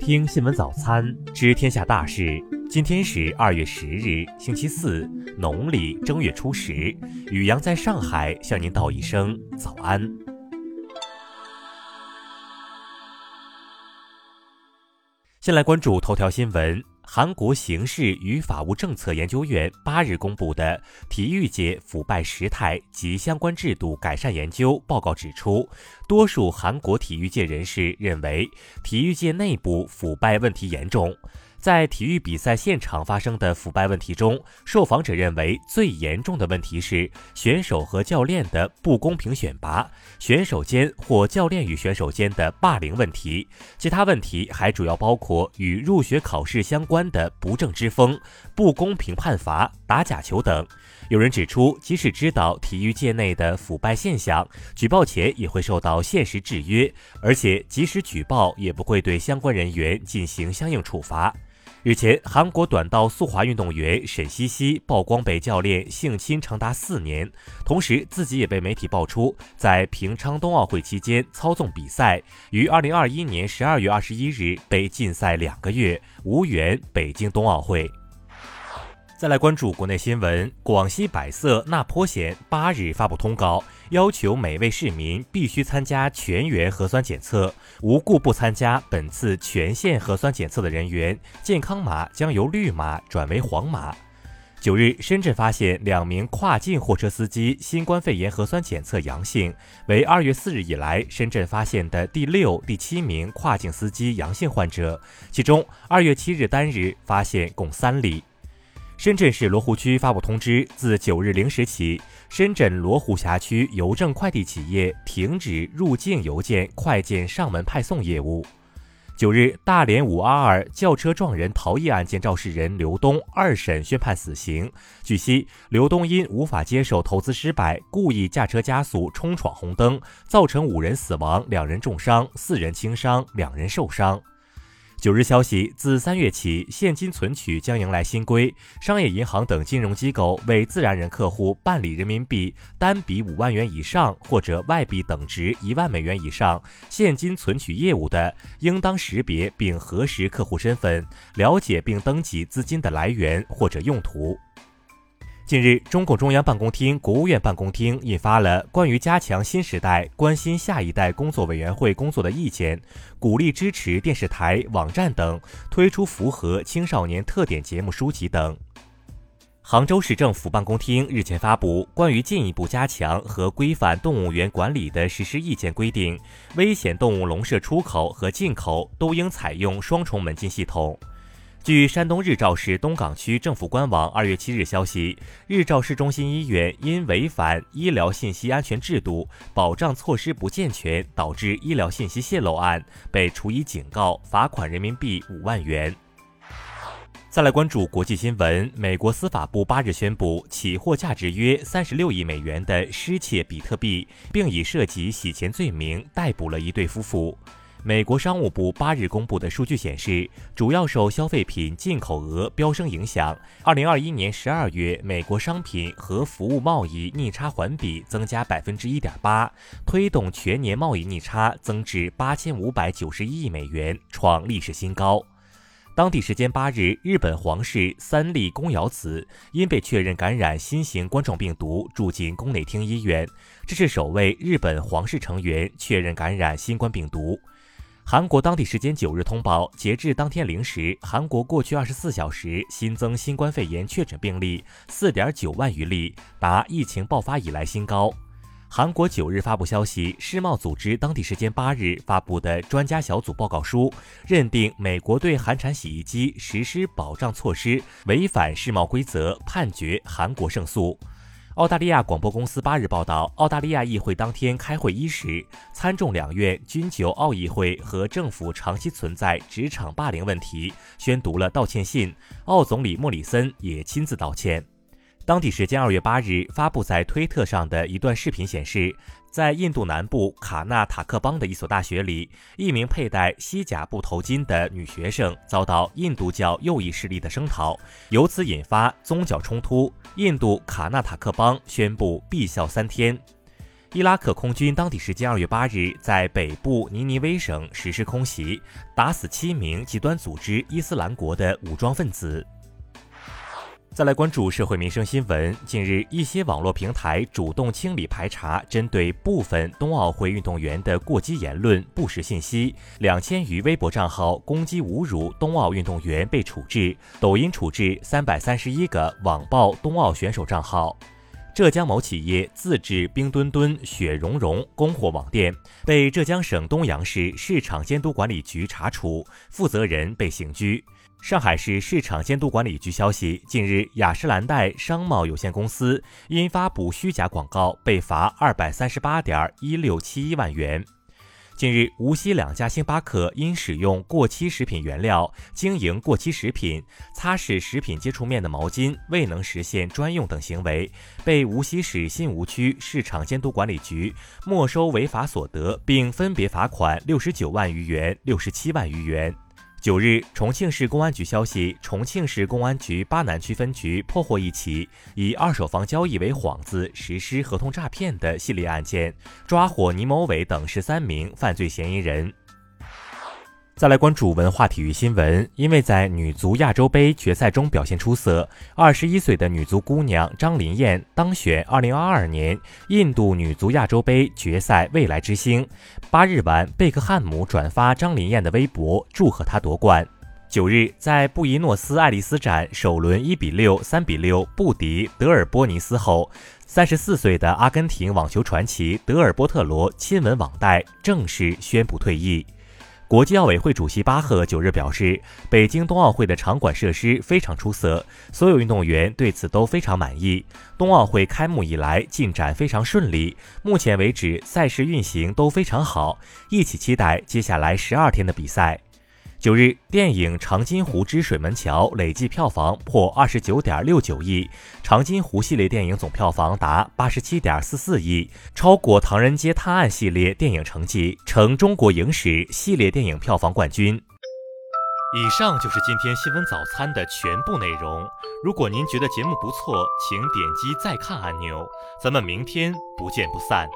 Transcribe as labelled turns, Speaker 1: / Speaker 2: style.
Speaker 1: 听新闻早餐，知天下大事。今天是二月十日，星期四，农历正月初十。宇阳在上海向您道一声早安。先来关注头条新闻。韩国刑事与法务政策研究院八日公布的《体育界腐败实态及相关制度改善研究报告》指出，多数韩国体育界人士认为，体育界内部腐败问题严重。在体育比赛现场发生的腐败问题中，受访者认为最严重的问题是选手和教练的不公平选拔，选手间或教练与选手间的霸凌问题。其他问题还主要包括与入学考试相关的不正之风、不公平判罚、打假球等。有人指出，即使知道体育界内的腐败现象，举报前也会受到现实制约，而且即使举报，也不会对相关人员进行相应处罚。日前，韩国短道速滑运动员沈西西曝光被教练性侵长达四年，同时自己也被媒体爆出在平昌冬奥会期间操纵比赛，于二零二一年十二月二十一日被禁赛两个月，无缘北京冬奥会。再来关注国内新闻，广西百色那坡县八日发布通告。要求每位市民必须参加全员核酸检测，无故不参加本次全县核酸检测的人员，健康码将由绿码转为黄码。九日，深圳发现两名跨境货车司机新冠肺炎核酸检测阳性，为二月四日以来深圳发现的第六、第七名跨境司机阳性患者，其中二月七日单日发现共三例。深圳市罗湖区发布通知，自九日零时起，深圳罗湖辖区邮政快递企业停止入境邮件快件上门派送业务。九日，大连五二二轿车撞人逃逸案件肇事人刘东二审宣判死刑。据悉，刘东因无法接受投资失败，故意驾车加速冲闯红灯，造成五人死亡、两人重伤、四人轻伤、两人受伤。九日消息，自三月起，现金存取将迎来新规。商业银行等金融机构为自然人客户办理人民币单笔五万元以上或者外币等值一万美元以上现金存取业务的，应当识别并核实客户身份，了解并登记资金的来源或者用途。近日，中共中央办公厅、国务院办公厅印发了关于加强新时代关心下一代工作委员会工作的意见，鼓励支持电视台、网站等推出符合青少年特点节目书籍等。杭州市政府办公厅日前发布关于进一步加强和规范动物园管理的实施意见，规定危险动物笼舍出口和进口都应采用双重门禁系统。据山东日照市东岗区政府官网二月七日消息，日照市中心医院因违反医疗信息安全制度保障措施不健全，导致医疗信息泄露案，被处以警告，罚款人民币五万元。再来关注国际新闻，美国司法部八日宣布起获价值约三十六亿美元的失窃比特币，并以涉及洗钱罪名逮捕了一对夫妇。美国商务部八日公布的数据显示，主要受消费品进口额飙升影响，二零二一年十二月美国商品和服务贸易逆差环比增加百分之一点八，推动全年贸易逆差增至八千五百九十一亿美元，创历史新高。当地时间八日，日本皇室三笠宫瑶子因被确认感染新型冠状病毒，住进宫内厅医院，这是首位日本皇室成员确认感染新冠病毒。韩国当地时间九日通报，截至当天零时，韩国过去二十四小时新增新冠肺炎确诊病例四点九万余例，达疫情爆发以来新高。韩国九日发布消息，世贸组织当地时间八日发布的专家小组报告书认定美国对韩产洗衣机实施保障措施违反世贸规则，判决韩国胜诉。澳大利亚广播公司八日报道，澳大利亚议会当天开会伊始，参众两院均就澳议会和政府长期存在职场霸凌问题宣读了道歉信，澳总理莫里森也亲自道歉。当地时间二月八日发布在推特上的一段视频显示。在印度南部卡纳塔克邦的一所大学里，一名佩戴西甲布头巾的女学生遭到印度教右翼势力的声讨，由此引发宗教冲突。印度卡纳塔克邦宣布闭校三天。伊拉克空军当地时间二月八日在北部尼尼微省实施空袭，打死七名极端组织伊斯兰国的武装分子。再来关注社会民生新闻。近日，一些网络平台主动清理排查针对部分冬奥会运动员的过激言论、不实信息，两千余微博账号攻击侮辱冬奥运动员被处置，抖音处置三百三十一个网暴冬奥选手账号。浙江某企业自制冰墩墩、雪融融供货网店被浙江省东阳市市场监督管理局查处，负责人被刑拘。上海市市场监督管理局消息，近日雅诗兰黛商贸有限公司因发布虚假广告被罚二百三十八点一六七一万元。近日，无锡两家星巴克因使用过期食品原料经营过期食品、擦拭食品接触面的毛巾未能实现专用等行为，被无锡市新吴区市场监督管理局没收违法所得，并分别罚款六十九万余元、六十七万余元。九日，重庆市公安局消息，重庆市公安局巴南区分局破获一起以二手房交易为幌子实施合同诈骗的系列案件，抓获倪某伟等十三名犯罪嫌疑人。再来关注文化体育新闻，因为在女足亚洲杯决赛中表现出色，二十一岁的女足姑娘张琳艳当选二零二二年印度女足亚洲杯决赛未来之星。八日晚，贝克汉姆转发张琳艳的微博，祝贺她夺冠。九日，在布宜诺斯艾利斯展首轮一比六、三比六不敌德尔波尼斯后，三十四岁的阿根廷网球传奇德尔波特罗亲吻网带，正式宣布退役。国际奥委会主席巴赫九日表示，北京冬奥会的场馆设施非常出色，所有运动员对此都非常满意。冬奥会开幕以来进展非常顺利，目前为止赛事运行都非常好，一起期待接下来十二天的比赛。九日，电影《长津湖之水门桥》累计票房破二十九点六九亿，长津湖系列电影总票房达八十七点四四亿，超过《唐人街探案》系列电影成绩，成中国影史系列电影票房冠军。以上就是今天新闻早餐的全部内容。如果您觉得节目不错，请点击再看按钮。咱们明天不见不散。